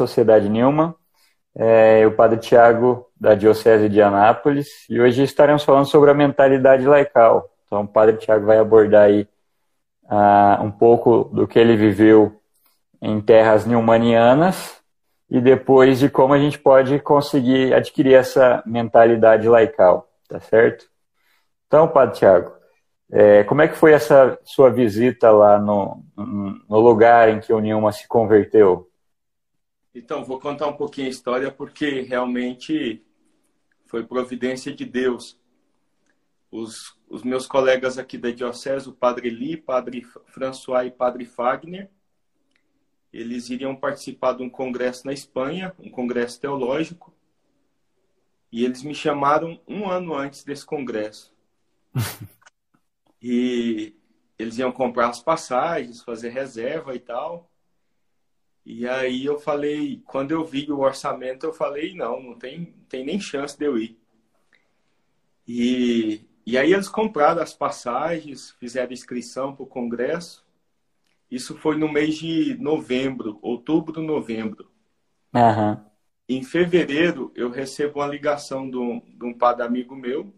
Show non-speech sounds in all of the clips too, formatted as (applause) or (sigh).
Sociedade Nilma, é, o Padre Tiago, da Diocese de Anápolis, e hoje estaremos falando sobre a mentalidade laical. Então, o Padre Tiago vai abordar aí uh, um pouco do que ele viveu em terras nilmanianas e depois de como a gente pode conseguir adquirir essa mentalidade laical, tá certo? Então, Padre Tiago, é, como é que foi essa sua visita lá no, no lugar em que o Nilma se converteu? Então, vou contar um pouquinho a história porque realmente foi providência de Deus. Os, os meus colegas aqui da Diocese, o Padre Eli, Padre François e Padre Fagner, eles iriam participar de um congresso na Espanha, um congresso teológico, e eles me chamaram um ano antes desse congresso. (laughs) e eles iam comprar as passagens, fazer reserva e tal. E aí eu falei, quando eu vi o orçamento, eu falei, não, não tem, tem nem chance de eu ir. E, e aí eles compraram as passagens, fizeram inscrição para o congresso. Isso foi no mês de novembro, outubro, novembro. Uhum. Em fevereiro, eu recebo uma ligação de um, de um padre amigo meu,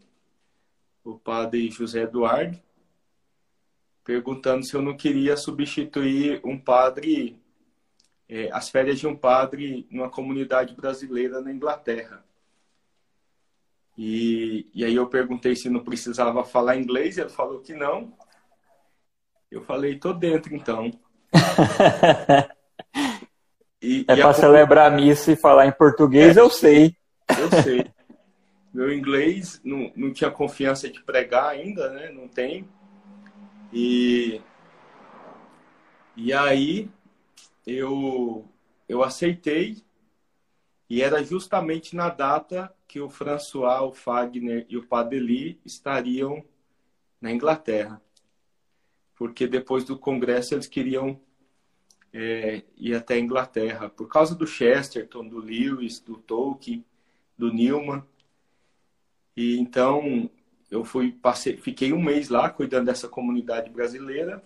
o padre José Eduardo, perguntando se eu não queria substituir um padre é, as férias de um padre numa comunidade brasileira na Inglaterra. E, e aí eu perguntei se não precisava falar inglês, ele falou que não. Eu falei, tô dentro então. (laughs) e, é para celebrar a missa e falar em português, é, eu sei. Eu sei. Meu inglês não, não tinha confiança de pregar ainda, né? Não tem. E, e aí eu, eu aceitei e era justamente na data que o François, o Fagner e o Padeli estariam na Inglaterra. Porque depois do congresso eles queriam é, ir até a Inglaterra. Por causa do Chesterton, do Lewis, do Tolkien, do Newman. E então eu fui, passei, fiquei um mês lá cuidando dessa comunidade brasileira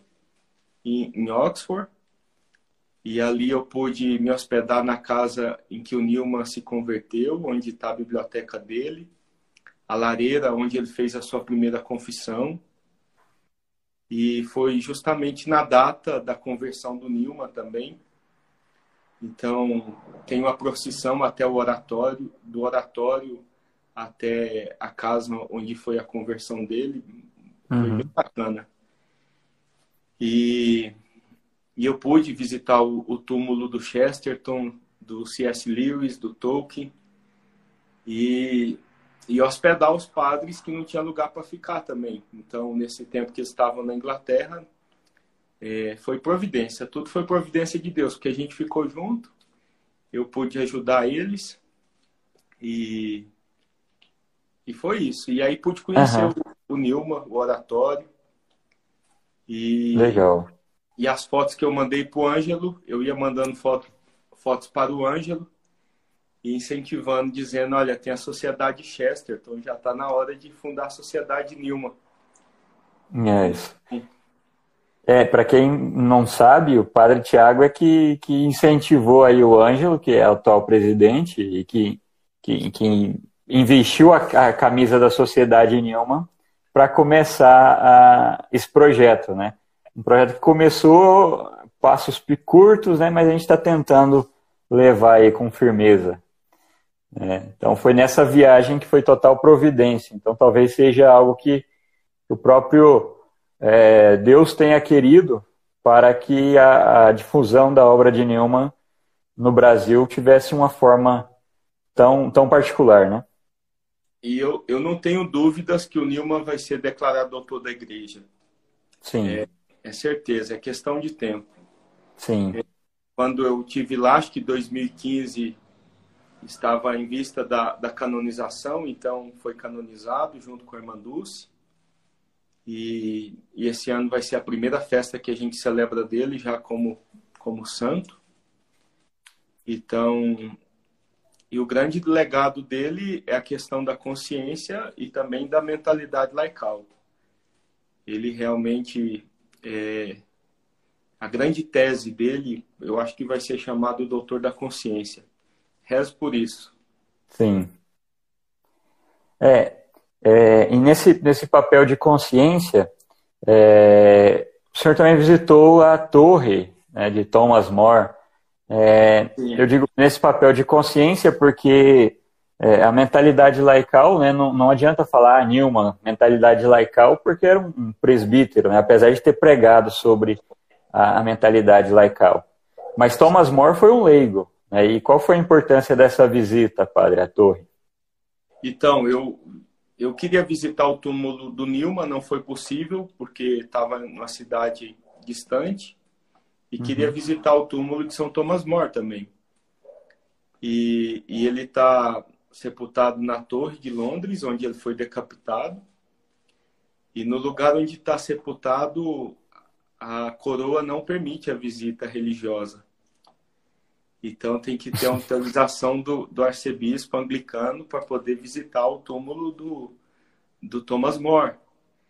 em, em Oxford. E ali eu pude me hospedar na casa em que o Nilman se converteu, onde está a biblioteca dele, a lareira onde ele fez a sua primeira confissão. E foi justamente na data da conversão do Nilman também. Então, tem uma procissão até o oratório, do oratório até a casa onde foi a conversão dele. Foi uhum. bem bacana. E e eu pude visitar o, o túmulo do Chesterton, do C.S. Lewis, do Tolkien, e, e hospedar os padres que não tinha lugar para ficar também. Então, nesse tempo que eles estavam na Inglaterra, é, foi providência, tudo foi providência de Deus, porque a gente ficou junto, eu pude ajudar eles, e, e foi isso. E aí pude conhecer uhum. o, o Nilma, o oratório. E, Legal. E as fotos que eu mandei para o Ângelo, eu ia mandando foto, fotos para o Ângelo e incentivando, dizendo: olha, tem a Sociedade Chester, então já está na hora de fundar a Sociedade Nilma. É isso. É, para quem não sabe, o Padre Tiago é que, que incentivou aí o Ângelo, que é o atual presidente, e que, que, que investiu a, a camisa da Sociedade Nilma para começar a, esse projeto, né? Um projeto que começou passos curtos, né, mas a gente está tentando levar aí com firmeza. É, então foi nessa viagem que foi total providência. Então talvez seja algo que o próprio é, Deus tenha querido para que a, a, difusão da obra de Neumann no Brasil tivesse uma forma tão, tão particular, né? E eu, eu não tenho dúvidas que o Neumann vai ser declarado doutor da igreja. Sim. É, é certeza, é questão de tempo. Sim. É, quando eu tive lá, acho que 2015 estava em vista da, da canonização, então foi canonizado junto com a irmã Dulce. E, e esse ano vai ser a primeira festa que a gente celebra dele já como, como santo. Então, e o grande legado dele é a questão da consciência e também da mentalidade laical. Ele realmente é, a grande tese dele, eu acho que vai ser chamado Doutor da Consciência. Rezo por isso. Sim. É, é e nesse, nesse papel de consciência, é, o senhor também visitou a torre né, de Thomas More. É, eu digo nesse papel de consciência porque é, a mentalidade laical, né, não, não adianta falar ah, Newman, mentalidade laical, porque era um presbítero, né, apesar de ter pregado sobre a, a, mentalidade laical. Mas Thomas More foi um leigo. Né, e qual foi a importância dessa visita, padre, à torre? Então, eu, eu queria visitar o túmulo do Nilma, não foi possível, porque estava numa cidade distante. E uhum. queria visitar o túmulo de São Tomás More também. E, e ele está sepultado na Torre de Londres, onde ele foi decapitado. E no lugar onde está sepultado, a coroa não permite a visita religiosa. Então tem que ter autorização do, do arcebispo anglicano para poder visitar o túmulo do, do Thomas More.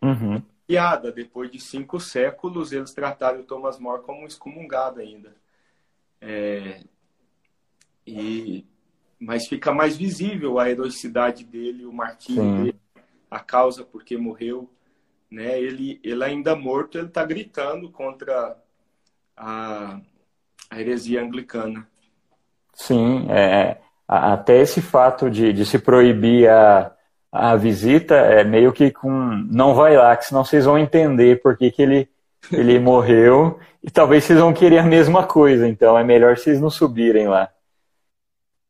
Uhum. Piada, depois de cinco séculos, eles trataram o Thomas More como um excomungado ainda. É, e, mas fica mais visível a heroicidade dele, o martírio dele, a causa por que morreu. Né? Ele, ele ainda morto, ele está gritando contra a, a heresia anglicana. Sim, é, até esse fato de, de se proibir a, a visita é meio que com não vai lá, que senão vocês vão entender por que, que ele, ele (laughs) morreu e talvez vocês vão querer a mesma coisa, então é melhor vocês não subirem lá.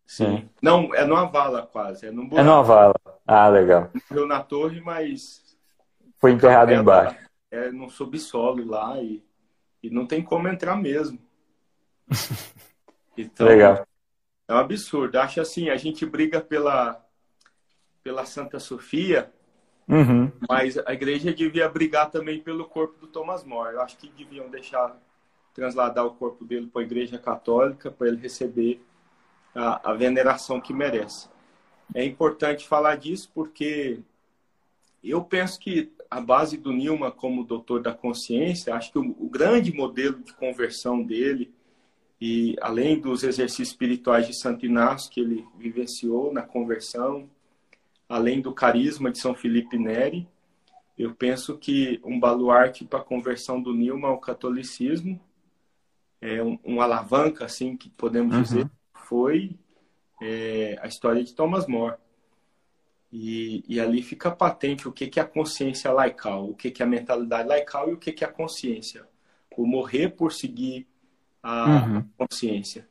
Sim. Não, é numa vala quase. É, num é numa vala. Ah, legal. Morreu na torre, mas. Foi enterrado embaixo. É no subsolo lá e, e não tem como entrar mesmo. (laughs) Então, legal. É um absurdo. Acho assim, a gente briga pela, pela Santa Sofia, uhum. mas a igreja devia brigar também pelo corpo do Thomas More. Eu acho que deviam deixar trasladar o corpo dele para a igreja católica, para ele receber a, a veneração que merece. É importante falar disso porque eu penso que a base do Nilma como doutor da consciência, acho que o, o grande modelo de conversão dele e além dos exercícios espirituais de Santo Inácio que ele vivenciou na conversão, além do carisma de São Felipe Neri, eu penso que um baluarte para a conversão do Nilma ao catolicismo é um, um alavanca, assim, que podemos uhum. dizer, foi é, a história de Thomas More. E, e, ali fica patente o que, que é a consciência laical, o que, que é a mentalidade laical e o que, que é a consciência. O morrer por seguir a uhum. consciência.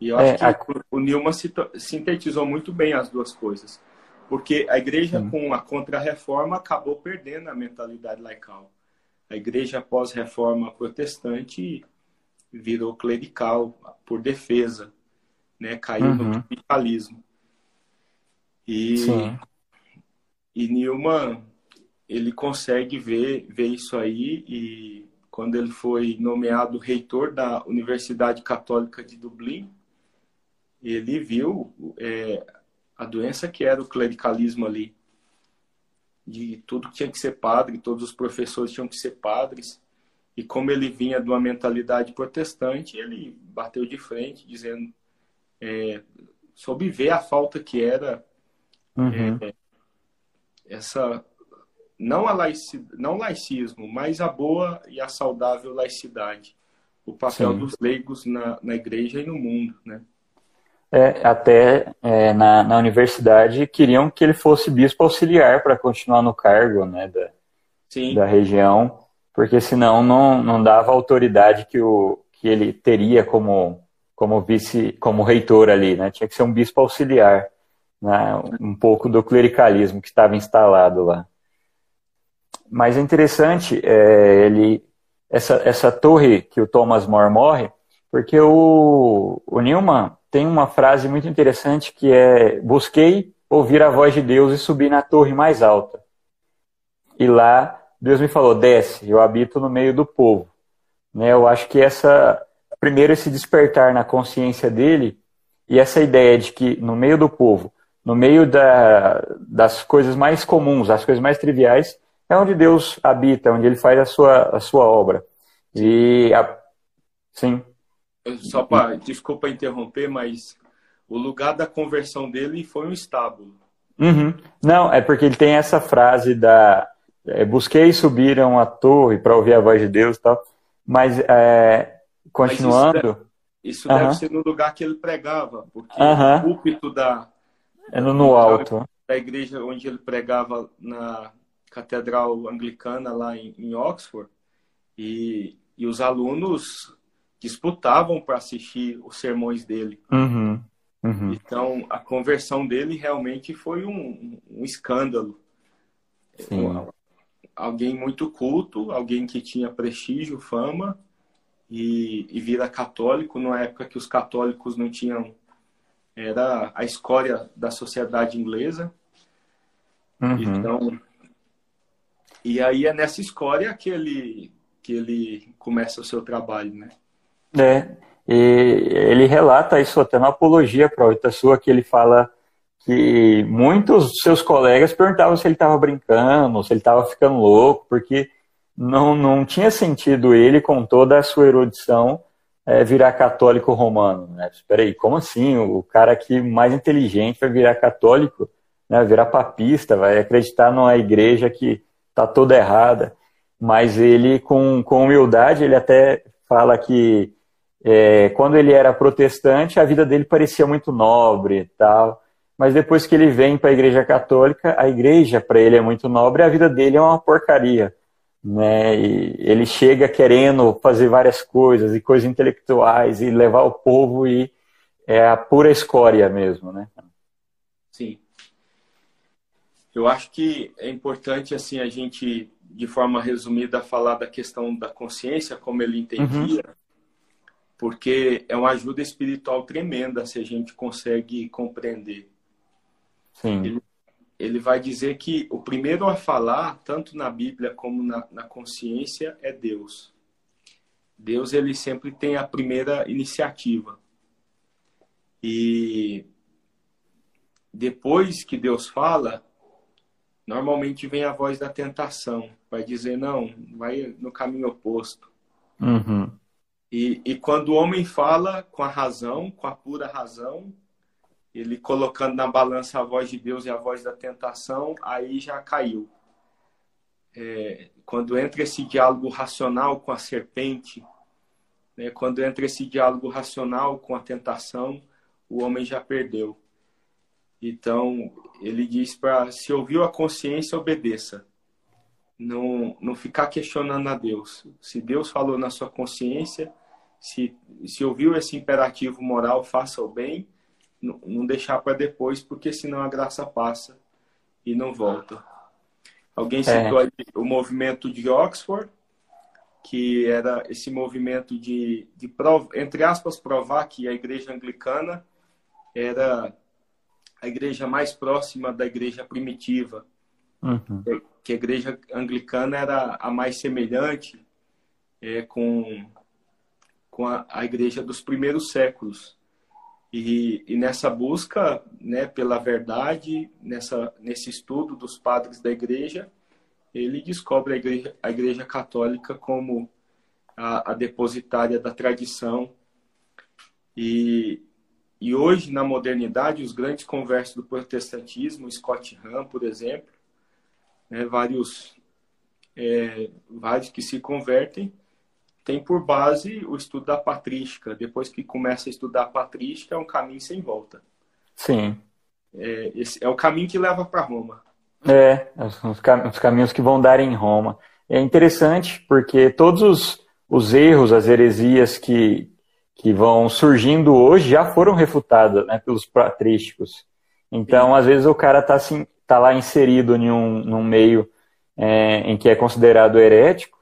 E eu acho é, que a... o Newman sintetizou muito bem as duas coisas. Porque a igreja, uhum. com a contra-reforma, acabou perdendo a mentalidade laical. A igreja pós-reforma protestante virou clerical por defesa, né? Caiu uhum. no capitalismo. E, Sim. e Newman, ele consegue ver, ver isso aí e quando ele foi nomeado reitor da Universidade Católica de Dublin, ele viu é, a doença que era o clericalismo ali. De tudo tinha que ser padre, todos os professores tinham que ser padres. E como ele vinha de uma mentalidade protestante, ele bateu de frente, dizendo, é, soube ver a falta que era uhum. é, essa, não, a laici, não laicismo, mas a boa e a saudável laicidade. O papel Sim. dos leigos na, na igreja e no mundo, né? É, até é, na, na universidade queriam que ele fosse bispo auxiliar para continuar no cargo né, da, da região porque senão não, não dava a autoridade que, o, que ele teria como, como vice, como reitor ali, né? Tinha que ser um bispo auxiliar, né? um pouco do clericalismo que estava instalado lá. Mas é interessante é, ele essa, essa torre que o Thomas More morre, porque o, o Newman tem uma frase muito interessante que é busquei ouvir a voz de Deus e subir na torre mais alta. E lá Deus me falou, desce, eu habito no meio do povo. Né? Eu acho que essa, primeiro esse despertar na consciência dele e essa ideia de que no meio do povo, no meio da, das coisas mais comuns, as coisas mais triviais, é onde Deus habita, onde ele faz a sua, a sua obra. E a... sim. Só para desculpa interromper, mas o lugar da conversão dele foi um estábulo. Uhum. Não, é porque ele tem essa frase da é, busquei subir a uma torre para ouvir a voz de Deus, tal. Mas é, continuando. Mas isso deve, isso deve ser no lugar que ele pregava, porque uhum. o púlpito da é no, no alto da igreja onde ele pregava na catedral anglicana lá em, em Oxford e, e os alunos disputavam para assistir os sermões dele. Uhum. Uhum. Então, a conversão dele realmente foi um, um escândalo. Sim. Alguém muito culto, alguém que tinha prestígio, fama, e, e vira católico numa época que os católicos não tinham. Era a escória da sociedade inglesa. Uhum. Então, e aí é nessa escória que ele, que ele começa o seu trabalho, né? É, e ele relata isso até na apologia para a sua, que ele fala que muitos seus colegas perguntavam se ele estava brincando, se ele estava ficando louco, porque não, não tinha sentido ele, com toda a sua erudição, é, virar católico romano. Né? Espera aí, como assim? O cara aqui mais inteligente vai virar católico, né? virar papista, vai acreditar numa igreja que está toda errada. Mas ele, com, com humildade, ele até fala que é, quando ele era protestante, a vida dele parecia muito nobre e tal. Mas depois que ele vem para a Igreja Católica, a igreja para ele é muito nobre, a vida dele é uma porcaria. Né? E ele chega querendo fazer várias coisas e coisas intelectuais e levar o povo e é a pura escória mesmo, né? Sim. Eu acho que é importante assim a gente, de forma resumida, falar da questão da consciência, como ele entendia, uhum porque é uma ajuda espiritual tremenda se a gente consegue compreender. Sim. Ele, ele vai dizer que o primeiro a falar, tanto na Bíblia como na, na consciência, é Deus. Deus ele sempre tem a primeira iniciativa. E depois que Deus fala, normalmente vem a voz da tentação, vai dizer não, vai no caminho oposto. Uhum. E, e quando o homem fala com a razão, com a pura razão, ele colocando na balança a voz de Deus e a voz da tentação, aí já caiu. É, quando entra esse diálogo racional com a serpente, né, quando entra esse diálogo racional com a tentação, o homem já perdeu. Então, ele diz para se ouviu a consciência, obedeça. Não, não ficar questionando a Deus. Se Deus falou na sua consciência, se, se ouviu esse imperativo moral, faça o bem, não, deixar para depois, porque senão a graça passa e não volta. Alguém é. citou é. o movimento de Oxford, que era esse movimento de, de entre aspas, provar que a igreja anglicana era a igreja mais próxima da igreja primitiva. Uhum. Que a igreja anglicana era a mais semelhante é, com com a, a igreja dos primeiros séculos. E, e, nessa busca né, pela verdade, nessa, nesse estudo dos padres da igreja, ele descobre a igreja, a igreja católica como a, a depositária da tradição. E, e hoje, na modernidade, os grandes conversos do protestantismo, Scott Hahn, por exemplo, né, vários, é, vários que se convertem, tem por base o estudo da patrística. Depois que começa a estudar a patrística, é um caminho sem volta. Sim. É, esse é o caminho que leva para Roma. É, os, os, caminhos que vão dar em Roma. É interessante porque todos os, os erros, as heresias que, que vão surgindo hoje já foram refutadas né, pelos patrísticos. Então, Sim. às vezes, o cara está assim, tá lá inserido em um, num meio é, em que é considerado herético,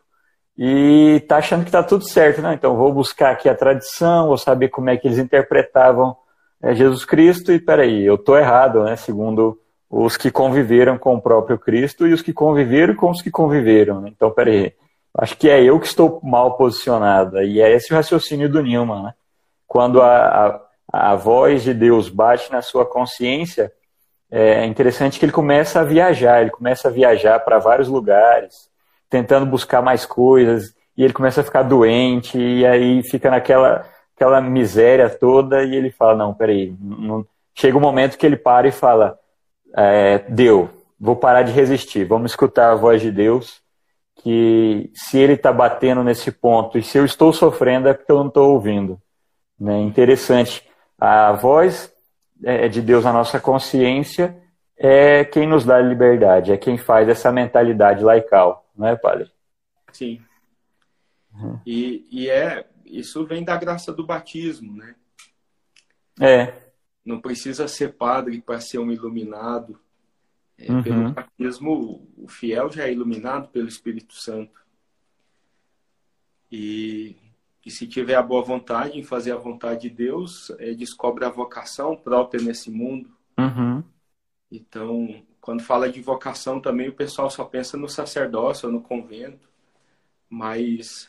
e tá achando que tá tudo certo, né? Então vou buscar aqui a tradição, vou saber como é que eles interpretavam é, Jesus Cristo e peraí, eu tô errado, né? Segundo os que conviveram com o próprio Cristo e os que conviveram com os que conviveram. Né? Então peraí, acho que é eu que estou mal posicionado. E é esse o raciocínio do Newman, né? Quando a, a, a voz de Deus bate na sua consciência, é interessante que ele começa a viajar, ele começa a viajar para vários lugares tentando buscar mais coisas, e ele começa a ficar doente, e aí fica naquela aquela miséria toda, e ele fala, não, peraí, não... chega um momento que ele para e fala, é, deu, vou parar de resistir, vamos escutar a voz de Deus, que se ele está batendo nesse ponto, e se eu estou sofrendo é porque eu não estou ouvindo. Né? Interessante, a voz é, de Deus na nossa consciência é quem nos dá liberdade, é quem faz essa mentalidade laical, não é, padre? Sim. Uhum. E, e é isso vem da graça do batismo, né? É. Não precisa ser padre para ser um iluminado. É, uhum. Pelo batismo, o fiel já é iluminado pelo Espírito Santo. E, e se tiver a boa vontade em fazer a vontade de Deus, é, descobre a vocação própria nesse mundo. Uhum. Então, quando fala de vocação também, o pessoal só pensa no sacerdócio no convento. Mas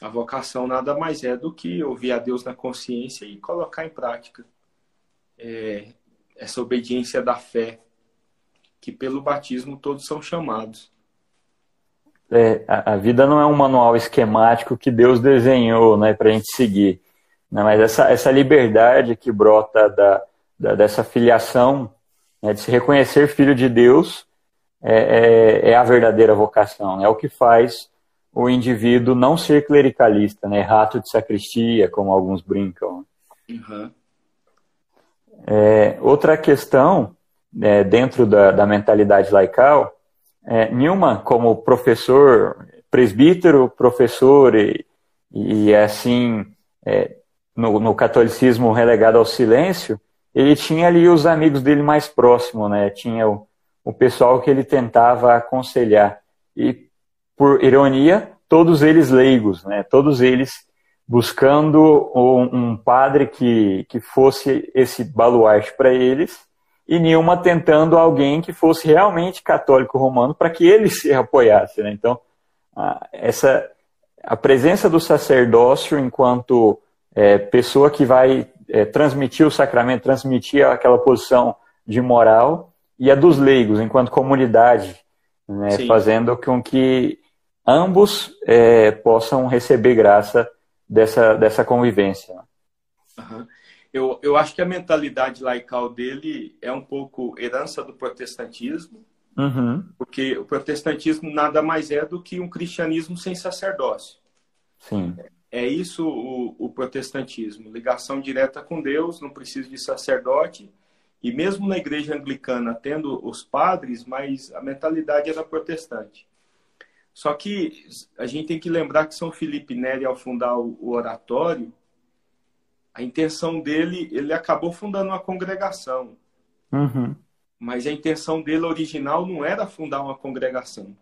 a vocação nada mais é do que ouvir a Deus na consciência e colocar em prática é, essa obediência da fé, que pelo batismo todos são chamados. É, a, a, vida não é um manual esquemático que Deus desenhou né, para a gente seguir, né, mas essa, essa liberdade que brota da, da dessa filiação, né, de se reconhecer filho de Deus, é, é, é a verdadeira vocação, é o que faz o indivíduo não ser clericalista, né? Rato de sacristia, como alguns brincam. Uhum. É, outra questão, é, dentro da, da, mentalidade laical, é, Newman, como professor, presbítero, professor e, e assim, é, no, no, catolicismo relegado ao silêncio, ele tinha ali os amigos dele mais próximos, né? Tinha o, o pessoal que ele tentava aconselhar. E por ironia, todos eles leigos, né? todos eles buscando um, um padre que, que fosse esse baluarte para eles, e Nilma tentando alguém que fosse realmente católico romano para que ele (laughs) se apoiasse. Né? Então, a, essa, a presença do sacerdócio enquanto é, pessoa que vai é, transmitir o sacramento, transmitir aquela posição de moral, e a dos leigos enquanto comunidade, né? fazendo com que ambos é, possam receber graça dessa, dessa convivência. Uhum. Eu, eu acho que a mentalidade laical dele é um pouco herança do protestantismo, uhum. porque o protestantismo nada mais é do que um cristianismo sem sacerdócio. Sim. É isso o, o protestantismo, ligação direta com Deus, não precisa de sacerdote, e mesmo na igreja anglicana, tendo os padres, mas a mentalidade era protestante. Só que a gente tem que lembrar que São Felipe Neri, ao fundar o oratório, a intenção dele, ele acabou fundando uma congregação. Uhum. Mas a intenção dele original não era fundar uma congregação.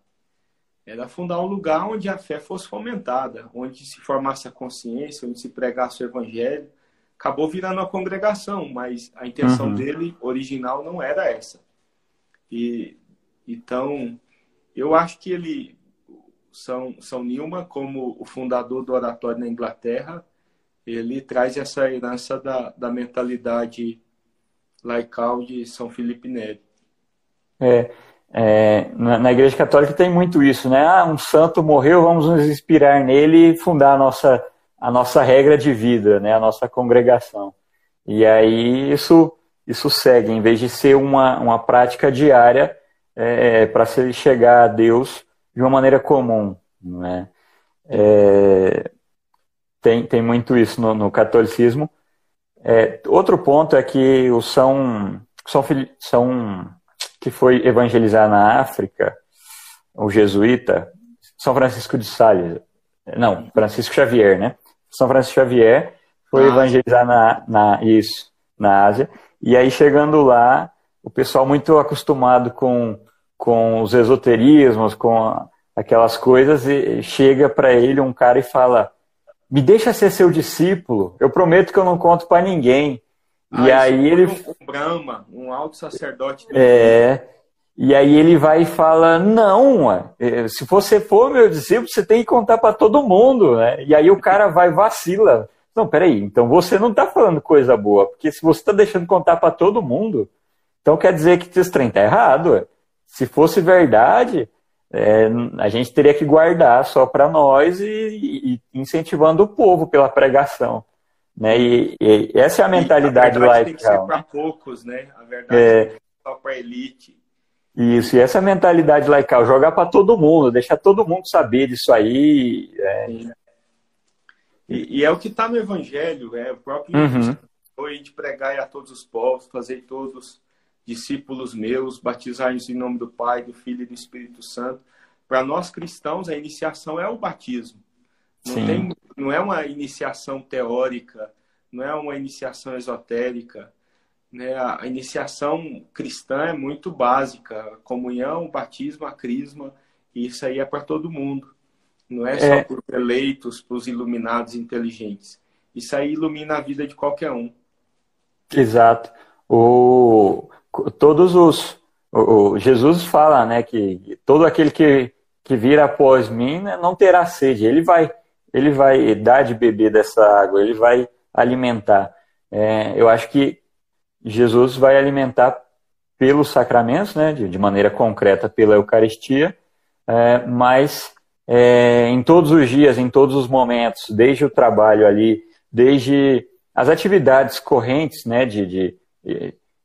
Era fundar um lugar onde a fé fosse fomentada, onde se formasse a consciência, onde se pregasse o evangelho. Acabou virando uma congregação, mas a intenção uhum. dele original não era essa. E então, eu acho que ele são, São Nilma, como o fundador do oratório na Inglaterra, ele traz essa herança da, da mentalidade laical de São Felipe Neri. É, é, na, na, Igreja Católica tem muito isso, né? Ah, um santo morreu, vamos nos inspirar nele e fundar a nossa, a nossa regra de vida, né? A nossa congregação. E aí isso, isso segue, em vez de ser uma, uma prática diária é, para se chegar a Deus de uma maneira comum. Né? É, tem, tem muito isso no, no catolicismo. É, outro ponto é que o São, São, São que foi evangelizar na África, o jesuíta, São Francisco de Sales, não, Francisco Xavier, né? São Francisco Xavier foi ah, evangelizar na, na, isso, na Ásia, e aí chegando lá, o pessoal muito acostumado com com os esoterismos, com aquelas coisas, e chega para ele um cara e fala: Me deixa ser seu discípulo, eu prometo que eu não conto para ninguém. Ah, e aí ele. Um Brahma, um alto sacerdote. É. E aí ele vai e fala: Não, é, se você for meu discípulo, você tem que contar para todo mundo. Né? E aí o cara vai vacila. Não, peraí, então você não está falando coisa boa, porque se você está deixando contar para todo mundo, então quer dizer que esse trem está errado. Ué. Se fosse verdade, é, a gente teria que guardar só para nós e, e, incentivando o povo pela pregação. Né? E, e essa é a mentalidade laical. Tem que ser para poucos, né? A verdade é, é só para elite. Isso, e essa mentalidade laical, jogar para todo mundo, deixar todo mundo saber disso aí. É... E, e, é o que está no Evangelho, é o próprio uhum. foi de pregar a todos os povos, fazer todos discípulos meus, batizar-nos em nome do Pai, do Filho e do Espírito Santo. Para nós cristãos, a iniciação é o batismo. Não, tem, não é uma iniciação teórica, não é uma iniciação esotérica, né, a iniciação cristã é muito básica. Comunhão, batismo, a crisma, isso aí é para todo mundo. Não é só é... para os eleitos, para os iluminados inteligentes. Isso aí ilumina a vida de qualquer um. Exato. O, todos os. O, Jesus fala né, que todo aquele que, que vir após mim né, não terá sede. Ele vai, ele vai dar de beber dessa água, ele vai alimentar. É, eu acho que Jesus vai alimentar pelos sacramentos, né, de, de maneira concreta pela Eucaristia, é, mas é, em todos os dias, em todos os momentos, desde o trabalho ali, desde as atividades correntes, né, de, de,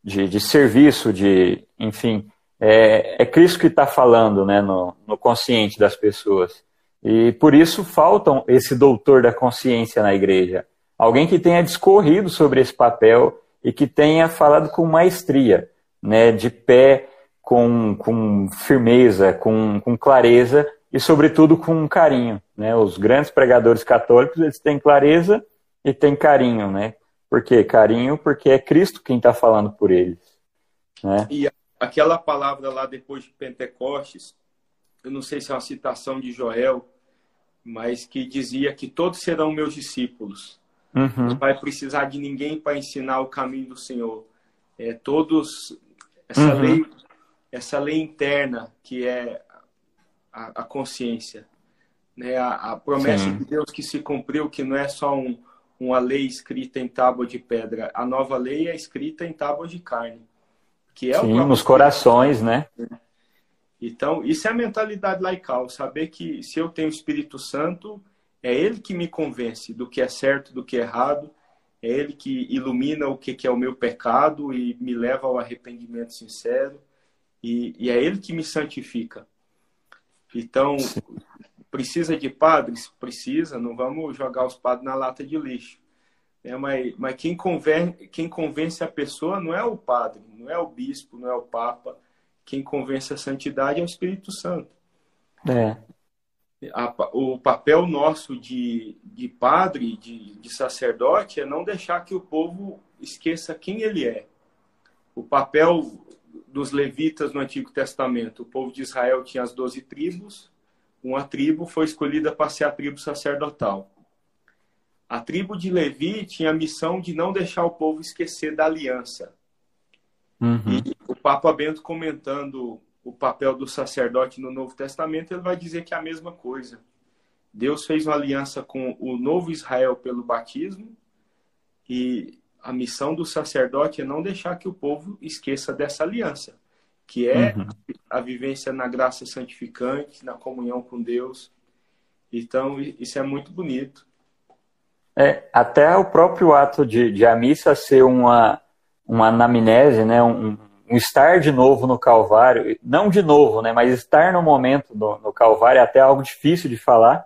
de, de serviço, de, enfim, é, é Cristo que está falando, né, no, no consciente das pessoas. E por isso faltam esse doutor da consciência na igreja, alguém que tenha discorrido sobre esse papel e que tenha falado com maestria, né, de pé, com, com firmeza, com, com clareza e, sobretudo, com carinho. Né? Os grandes pregadores católicos eles têm clareza e têm carinho. Né? Por quê? Carinho porque é Cristo quem está falando por eles. Né? E aquela palavra lá depois de Pentecostes, eu não sei se é uma citação de Joel, mas que dizia que todos serão meus discípulos. Uhum. Não vai precisar de ninguém para ensinar o caminho do Senhor. É todos essa uhum. lei, essa lei interna que é a, a consciência, né? A, a promessa Sim. de Deus que se cumpriu, que não é só um, uma lei escrita em tábua de pedra. A nova lei é escrita em tábua de carne, que é Sim, nos corações, né? Então, isso é a mentalidade laical, saber que se eu tenho o Espírito Santo, é ele que me convence do que é certo, do que é errado. É ele que ilumina o que é o meu pecado e me leva ao arrependimento sincero. E, e é ele que me santifica. Então, precisa de padres? Precisa. Não vamos jogar os padres na lata de lixo. É, mas mas quem, convence, quem convence a pessoa não é o padre, não é o bispo, não é o papa. Quem convence a santidade é o Espírito Santo. É a, o papel nosso de, de padre, de, de sacerdote, é não deixar que o povo esqueça quem ele é. O papel dos levitas no Antigo Testamento, o povo de Israel tinha as doze tribos, uma tribo foi escolhida para ser a tribo sacerdotal. A tribo de Levi tinha a missão de não deixar o povo esquecer da aliança. Uhum. E Papa Bento comentando o papel do sacerdote no Novo Testamento, ele vai dizer que é a mesma coisa. Deus fez uma aliança com o novo Israel pelo batismo e a missão do sacerdote é não deixar que o povo esqueça dessa aliança, que é uhum. a vivência na graça santificante, na comunhão com Deus. Então, isso é muito bonito. É, até o próprio ato de, de a missa ser uma, uma anamnese, né, um, um estar de novo no Calvário, não de novo, né, mas estar no momento no, no Calvário é até algo difícil de falar,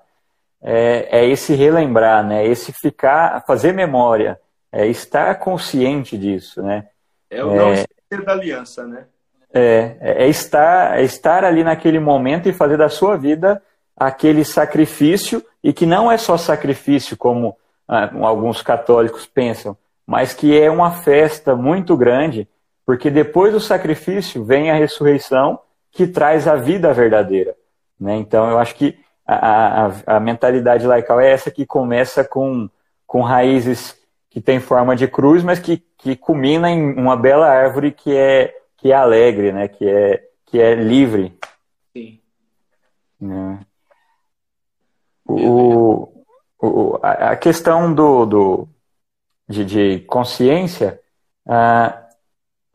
é, é, esse relembrar, né, esse ficar, fazer memória, é estar consciente disso, né. É o não é, da aliança, né. É, é, é, estar, é estar ali naquele momento e fazer da sua vida aquele sacrifício, e que não é só sacrifício como ah, alguns católicos pensam, mas que é uma festa muito grande, porque depois do sacrifício vem a ressurreição que traz a vida verdadeira. Né? Então, eu acho que a, a, a, mentalidade laical é essa que começa com, com raízes que tem forma de cruz, mas que, que culmina em uma bela árvore que é, que é alegre, né? que, é, que é livre. Sim. Né? O, o, a questão do, do, de, de consciência, ah,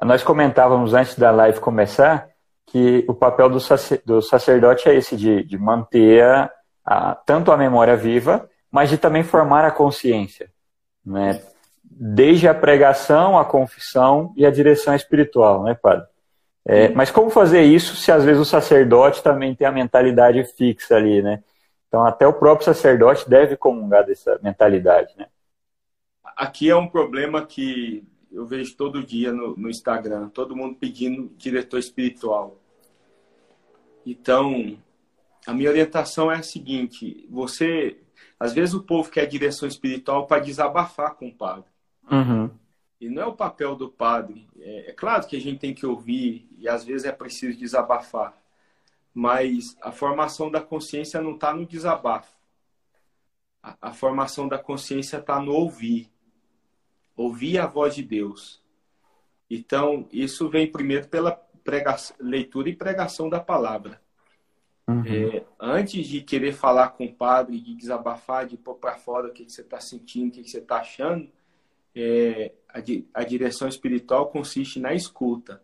nós comentávamos antes da live começar que o papel do, do sacerdote é esse, de, de manter a, a, tanto a memória viva, mas de também formar a consciência. Né? Desde a pregação, a confissão e a direção espiritual, né, padre? É, mas como fazer isso se às vezes o sacerdote também tem a mentalidade fixa ali, né? Então até o próprio sacerdote deve comungar dessa mentalidade, né? Aqui é um problema que eu vejo todo dia no, no Instagram, todo mundo pedindo diretor espiritual. Então, a minha orientação é a seguinte: você, às vezes o povo quer direção espiritual para desabafar com o padre. Uhum. E não é o papel do padre. É, é, claro que a gente tem que ouvir e às vezes é preciso desabafar. Mas a formação da consciência não está no desabafo. A, a formação da consciência está no ouvir. Ouvir a voz de Deus. Então, isso vem primeiro pela leitura e pregação da palavra. Uhum. É, antes de querer falar com o padre, de desabafar, de pôr para fora o que, que você está sentindo, o que, que você está achando, é, a, di a direção espiritual consiste na escuta.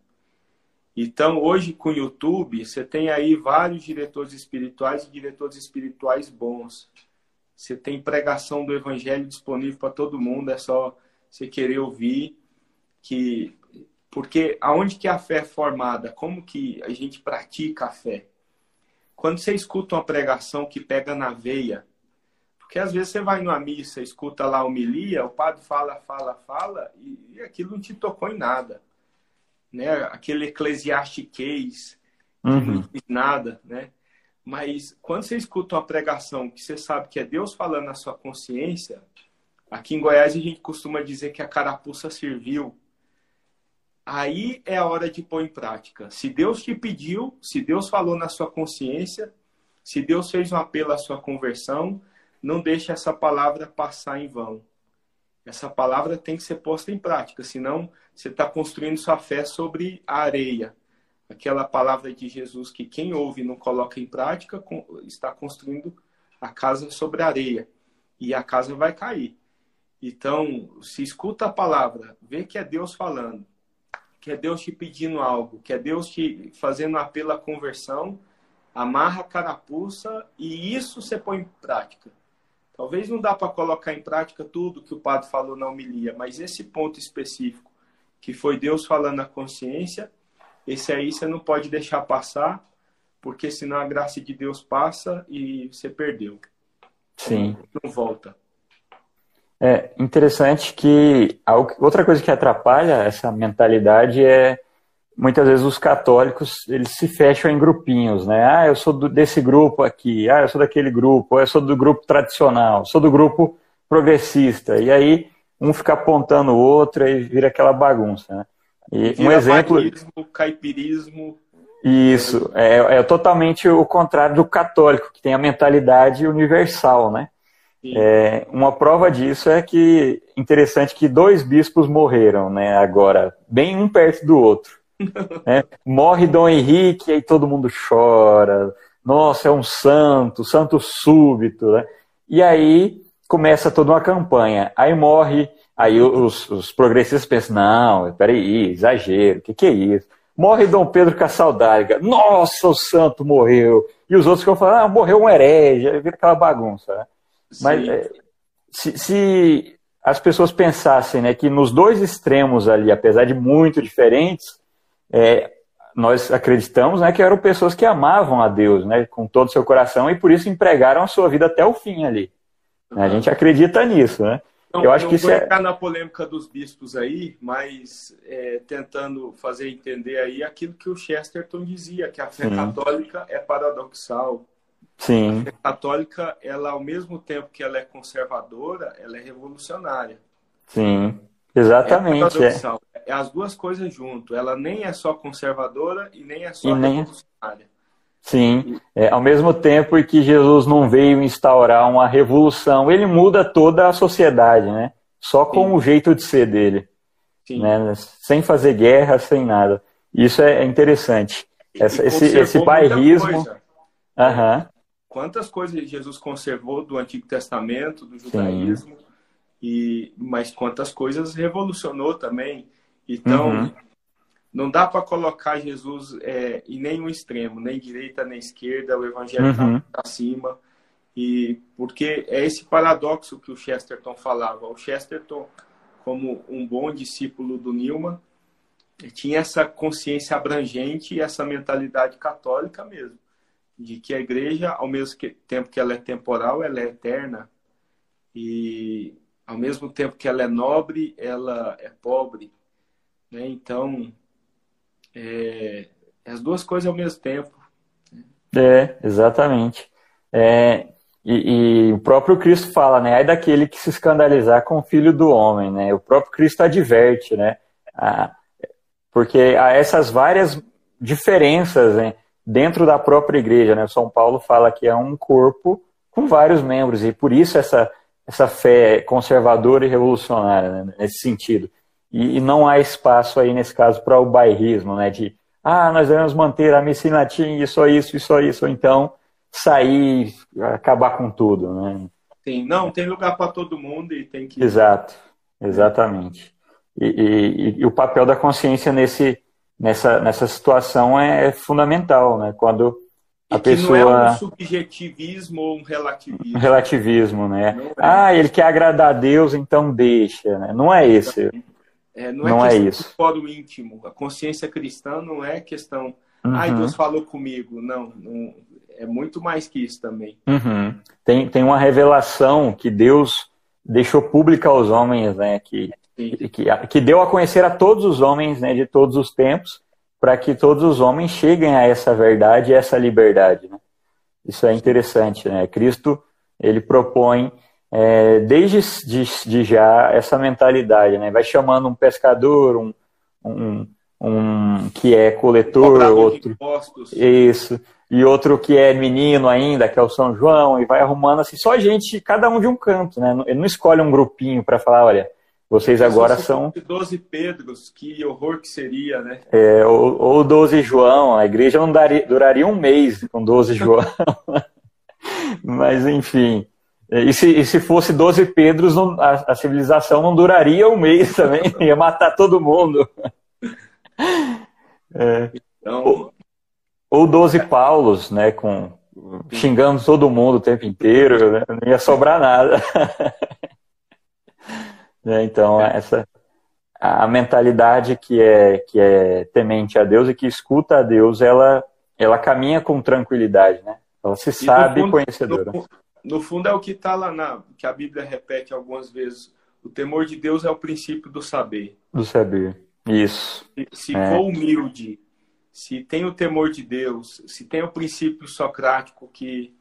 Então, hoje com o YouTube, você tem aí vários diretores espirituais e diretores espirituais bons. Você tem pregação do evangelho disponível para todo mundo, é só você querer ouvir que porque aonde que a fé é formada? Como que a gente pratica a fé? Quando você escuta uma pregação que pega na veia, porque às vezes você vai numa missa, escuta lá a homilia, o padre fala, fala, fala, e, aquilo não te tocou em nada. Né? Aquele eclesiastiquez, uhum. não diz nada, né? Mas quando você escuta uma pregação que você sabe que é Deus falando na sua consciência, aqui em Goiás a gente costuma dizer que a carapuça serviu. Aí é a hora de pôr em prática. Se Deus te pediu, se Deus falou na sua consciência, se Deus fez um apelo à sua conversão, não deixe essa palavra passar em vão. Essa palavra tem que ser posta em prática, senão você está construindo sua fé sobre a areia. Aquela palavra de Jesus que quem ouve e não coloca em prática está construindo a casa sobre a areia e a casa vai cair. Então, se escuta a palavra, vê que é Deus falando, que é Deus te pedindo algo, que é Deus te fazendo apelo à conversão, amarra a carapuça e isso você põe em prática. Talvez não dá para colocar em prática tudo que o padre falou na homilia, mas esse ponto específico, que foi Deus falando na consciência, esse aí você não pode deixar passar, porque senão a graça de Deus passa e você perdeu. Sim. Não volta. É interessante que outra coisa que atrapalha essa mentalidade é muitas vezes os católicos eles se fecham em grupinhos, né? Ah, eu sou do, desse grupo aqui, ah, eu sou daquele grupo, eu sou do grupo tradicional, sou do grupo progressista. E aí um fica apontando o outro e vira aquela bagunça, né? E vira um exemplo. Baguismo, caipirismo. Isso, é, é totalmente o contrário do católico, que tem a mentalidade universal, né? É, uma prova disso é que interessante que dois bispos morreram, né? Agora, bem um perto do outro. (laughs) Né? Morre Dom Henrique, aí todo mundo chora. Nossa, é um santo, santo súbito. Né? E aí começa toda uma campanha. Aí morre, aí os, os progressistas pensam, não, peraí, exagero, o que, que é isso? Morre Dom Pedro Cassaldáliga, nossa, o santo morreu. E os outros ficam falando, ah, morreu um herege, vira aquela bagunça. Né? Mas é, se, se, as pessoas pensassem né, que nos dois extremos ali, apesar de muito diferentes, é, nós acreditamos né, que eram pessoas que amavam a Deus né, com todo o seu coração e por isso empregaram a sua vida até o fim ali. Uhum. A gente acredita nisso, né? Eu acho não que isso vou é... entrar na polêmica dos bispos aí, mas é, tentando fazer entender aí aquilo que o Chesterton dizia, que a fé Sim. católica é paradoxal. Sim. A fé católica, ela ao mesmo tempo que ela é conservadora, ela é revolucionária. Sim, exatamente. É, é é as duas coisas junto. Ela nem é só conservadora e nem é só e nem... revolucionária. Sim, é, ao mesmo tempo que Jesus não veio instaurar uma revolução, ele muda toda a sociedade, né? Só com Sim. o jeito de ser dele. Sim. Né? Sem fazer guerra, sem nada. Isso é interessante. Essa, esse, esse bairrismo. Uhum. Quantas coisas Jesus conservou do Antigo Testamento, do judaísmo, e mas quantas coisas revolucionou também. Então, uhum. não dá para colocar Jesus é, em nenhum extremo, nem direita nem esquerda, o evangelho está uhum. acima. E porque é esse paradoxo que o Chesterton falava. O Chesterton, como um bom discípulo do Newman, tinha essa consciência abrangente e essa mentalidade católica mesmo, de que a igreja, ao mesmo tempo que ela é temporal, ela é eterna. E ao mesmo tempo que ela é nobre, ela é pobre. Né? Então, é, as duas coisas ao mesmo tempo. É, exatamente. É, e, e, o próprio Cristo fala, né? Aí daquele que se escandalizar com o filho do homem, né? O próprio Cristo adverte, né? Ah, porque há essas várias diferenças né, dentro da própria igreja, né? São Paulo fala que é um corpo com vários membros e por isso essa essa fé conservadora e revolucionária né, nesse sentido. E, e, não há espaço aí, nesse caso, para o bairrismo, né? De, ah, nós devemos manter a missa em latim, e só isso, e só isso, ou então sair, acabar com tudo, né? Sim, não, tem lugar para todo mundo e tem que... Exato, exatamente. E, e, e, o papel da consciência nesse, nessa, nessa situação é, é fundamental, né? Quando a pessoa... não é um subjetivismo ou um relativismo. Um relativismo, né? É. Ah, ele quer agradar a Deus, então deixa, né? Não é esse. É, não é, não é isso. Íntimo. A consciência cristã não é questão. Uhum. Ai, Deus falou comigo. Não, não, é muito mais que isso também. Uhum. Tem, tem uma revelação que Deus deixou pública aos homens, né? Que, que, que deu a conhecer a todos os homens né, de todos os tempos, para que todos os homens cheguem a essa verdade e essa liberdade. Né? Isso é interessante, né? Cristo ele propõe é, desde de, de, já essa mentalidade, né? Vai chamando um pescador, um, um, um que é coletor, outro isso e outro que é menino ainda, que é o São João, e vai arrumando assim, só gente, cada um de um canto, né? Ele não escolhe um grupinho para falar, olha, vocês agora são. 12 Pedros, que horror que seria, né? É, ou, ou 12 João, a igreja não daria, duraria um mês com 12 (laughs) João. Mas, enfim. E se, e se fosse 12 Pedros, não, a, a, civilização não duraria um mês também, (laughs) ia matar todo mundo. (laughs) É. Então... Ou, ou 12 Paulos, né, com, xingando todo mundo o tempo inteiro, né, não ia sobrar nada. Né, então, essa a mentalidade que é, que é temente a Deus e que escuta a Deus, ela, ela caminha com tranquilidade, né? Ela se sabe fundo, conhecedora. No, no fundo é o que está lá na que a Bíblia repete algumas vezes. O temor de Deus é o princípio do saber. Do saber. Isso. Se, se é. for humilde, se tem o temor de Deus, se tem o princípio socrático que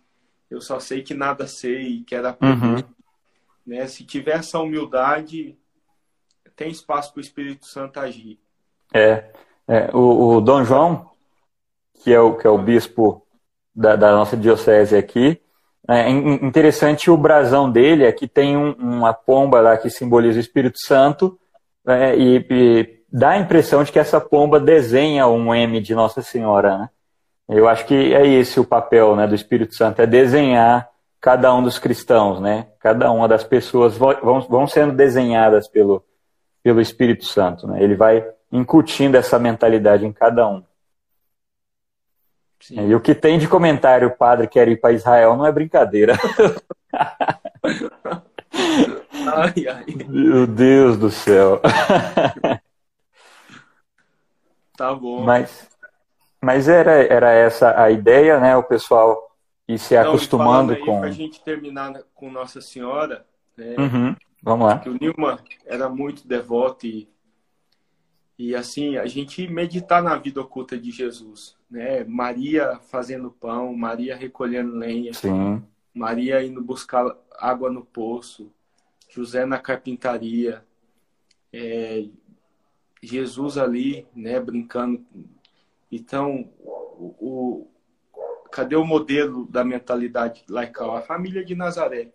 eu só sei que nada sei, que era uhum. Né? Se tiver essa humildade, tem espaço para o Espírito Santo agir. É, é o, o, Dom João, que é o que é o bispo da, da nossa diocese aqui, é interessante o brasão dele, é tem um, uma pomba lá que simboliza o Espírito Santo, é, e, e, dá a impressão de que essa pomba desenha um M de Nossa Senhora, né? Eu acho que é esse o papel né, do Espírito Santo, é desenhar cada um dos cristãos, né? Cada uma das pessoas vão, vão sendo desenhadas pelo, pelo Espírito Santo, né? Ele vai incutindo essa mentalidade em cada um. Sim. E o que tem de comentário o padre quer ir para Israel não é brincadeira. (laughs) ai, ai. Meu Deus do céu. Tá bom. Mas, mas era, era essa a ideia, né? O pessoal ir se não, acostumando aí, com. Para a gente terminar com Nossa Senhora, né? Uhum. Vamos lá. Que o Nilma era muito devoto e e assim, a gente meditar na vida oculta de Jesus, né? Maria fazendo pão, Maria recolhendo lenha, Sim. Maria indo buscar água no poço, José na carpintaria, é, Jesus ali, né, brincando. Então, o, o, cadê o modelo da mentalidade laical? A família de Nazaré.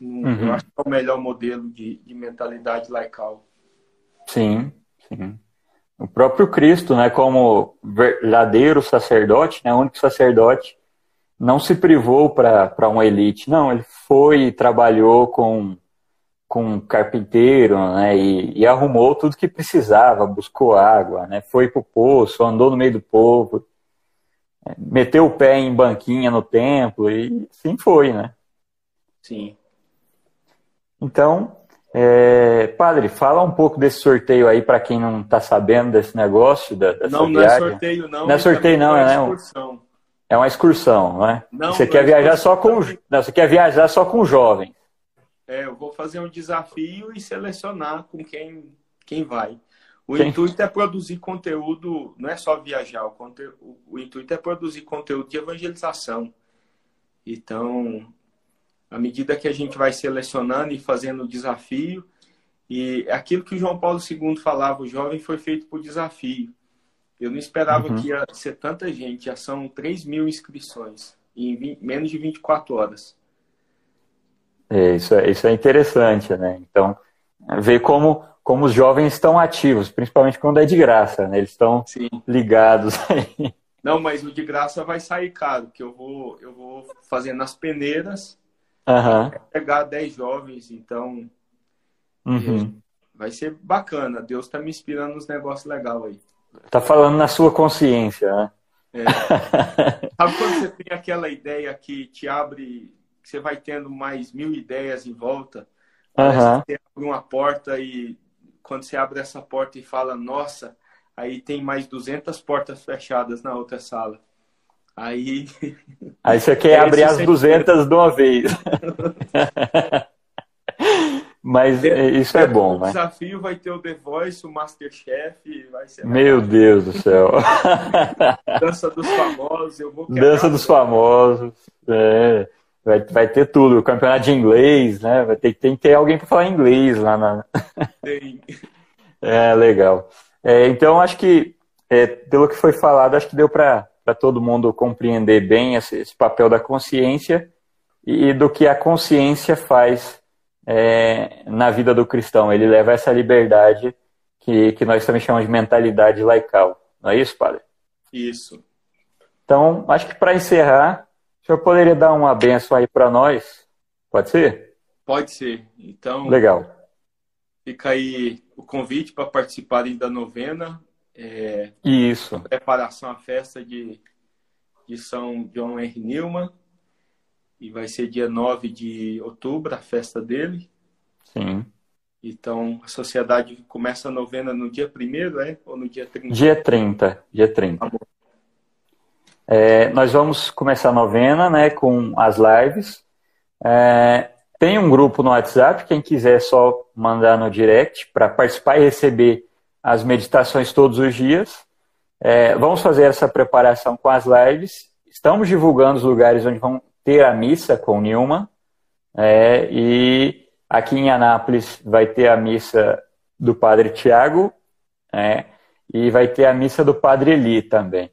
Uhum. Eu acho que é o melhor modelo de, de mentalidade laical. Sim, Sim. O próprio Cristo, né, como verdadeiro sacerdote, né, único sacerdote, não se privou para uma elite. Não, ele foi e trabalhou com, com um carpinteiro, né? E, e, arrumou tudo que precisava, buscou água, né? Foi pro poço, andou no meio do povo, meteu o pé em banquinha no templo e assim foi, né? Sim. Então, é, padre, fala um pouco desse sorteio aí para quem não está sabendo desse negócio. Da, dessa não, viagem. não é sorteio, não. Não é sorteio, não, é, uma excursão. É uma excursão, não é? Não, você não quer é viajar só com não, você quer viajar só com jovens. É, eu vou fazer um desafio e selecionar com quem, quem vai. O quem? intuito é produzir conteúdo, não é só viajar, o, conteúdo, o intuito é produzir conteúdo de evangelização. Então, à medida que a gente vai selecionando e fazendo o desafio, e aquilo que o João Paulo II falava, o jovem foi feito por desafio. Eu não esperava uhum. que ia ser tanta gente, já são 3 mil inscrições em 20, menos de 24 horas. É, isso, é, isso é interessante, né? Então, ver como, como os jovens estão ativos, principalmente quando é de graça, né? Eles estão Sim. ligados (laughs) aí. Não, mas o de graça vai sair caro, que eu vou, eu vou fazer nas peneiras Uhum. Pegar 10 jovens, então. Uhum. Vai ser bacana. Deus está me inspirando nos negócios legais aí. Tá falando na sua consciência, né? É. (laughs) Sabe quando você tem aquela ideia que te abre, que você vai tendo mais mil ideias em volta? Uhum. Você abre uma porta e quando você abre essa porta e fala, nossa, aí tem mais 200 portas fechadas na outra sala. Aí. (laughs) Aí você quer abrir as 200 de uma vez. (laughs) Mas isso é bom, o né? O desafio vai ter o The Voice, o Masterchef, vai ser. Meu Deus do céu. (laughs) Dança dos famosos, eu vou Dança dos famosos. É. Vai, vai ter tudo, o campeonato de inglês, né? Vai ter, tem que ter alguém para falar inglês lá na. Tem. (laughs) É, legal. É, então, acho que, é, pelo que foi falado, acho que deu para todo mundo compreender bem esse, esse, papel da consciência e do que a consciência faz é, na vida do cristão. Ele leva essa liberdade que, que nós também chamamos de mentalidade laical. Não é isso, padre? Isso. Então, acho que para encerrar, o senhor poderia dar uma benção aí para nós? Pode ser? Pode ser. Então. Legal. Fica aí o convite para participarem da novena. É, Isso. Preparação à festa de, de São João R. Newman. E vai ser dia 9 de outubro, a festa dele. Sim. Então, a sociedade começa a novena no dia 1 é? Ou no dia 30? Dia 30. Dia 30. Tá é, nós vamos começar a novena né, com as lives. É, tem um grupo no WhatsApp, quem quiser só mandar no direct para participar e receber as meditações todos os dias. É, vamos fazer essa preparação com as lives. Estamos divulgando os lugares onde vão ter a missa com Nilma. É, e aqui em Anápolis vai ter a missa do Padre Tiago é, e vai ter a missa do Padre Eli também.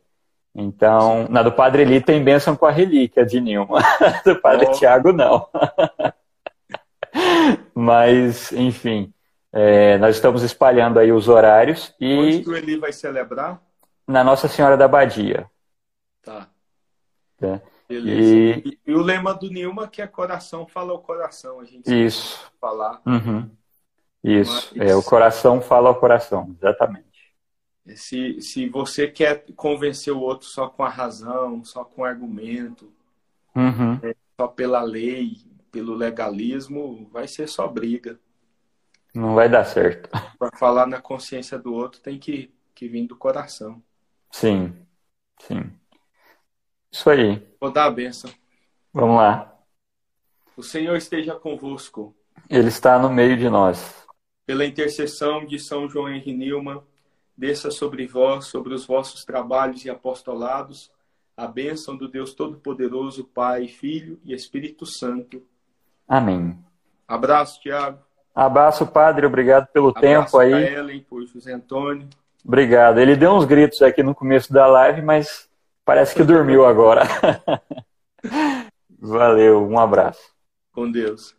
Então, na do Padre Eli tem bênção com a relíquia de Nilma. (laughs) do Padre oh. Tiago, não. (laughs) Mas, enfim. É, nós estamos espalhando aí os horários e. Onde que o Eli vai celebrar? Na Nossa Senhora da Badia. Tá. É. Beleza. E... e... o lema do Nilma que é coração fala o coração. A gente Isso. falar. Uhum. Isso. Mas... É, o coração fala ao coração, exatamente. Se, se você quer convencer o outro só com a razão, só com argumento, uhum. é, só pela lei, pelo legalismo, vai ser só briga. Não vai dar certo. Para falar na consciência do outro tem que, que vir do coração. Sim, sim. Isso aí. Vou dar a benção. Vamos lá. O Senhor esteja convosco. Ele está no meio de nós. Pela intercessão de São João Henri Nilma, desça sobre vós, sobre os vossos trabalhos e apostolados, a bênção do Deus Todo-Poderoso, Pai, Filho e Espírito Santo. Amém. Abraço, Tiago. Abraço, padre. Obrigado pelo Abraço tempo aí. Ellen, por José Antônio. Obrigado. Ele deu uns gritos aqui no começo da live, mas parece que dormiu agora. (laughs) Valeu, um abraço. Com Deus.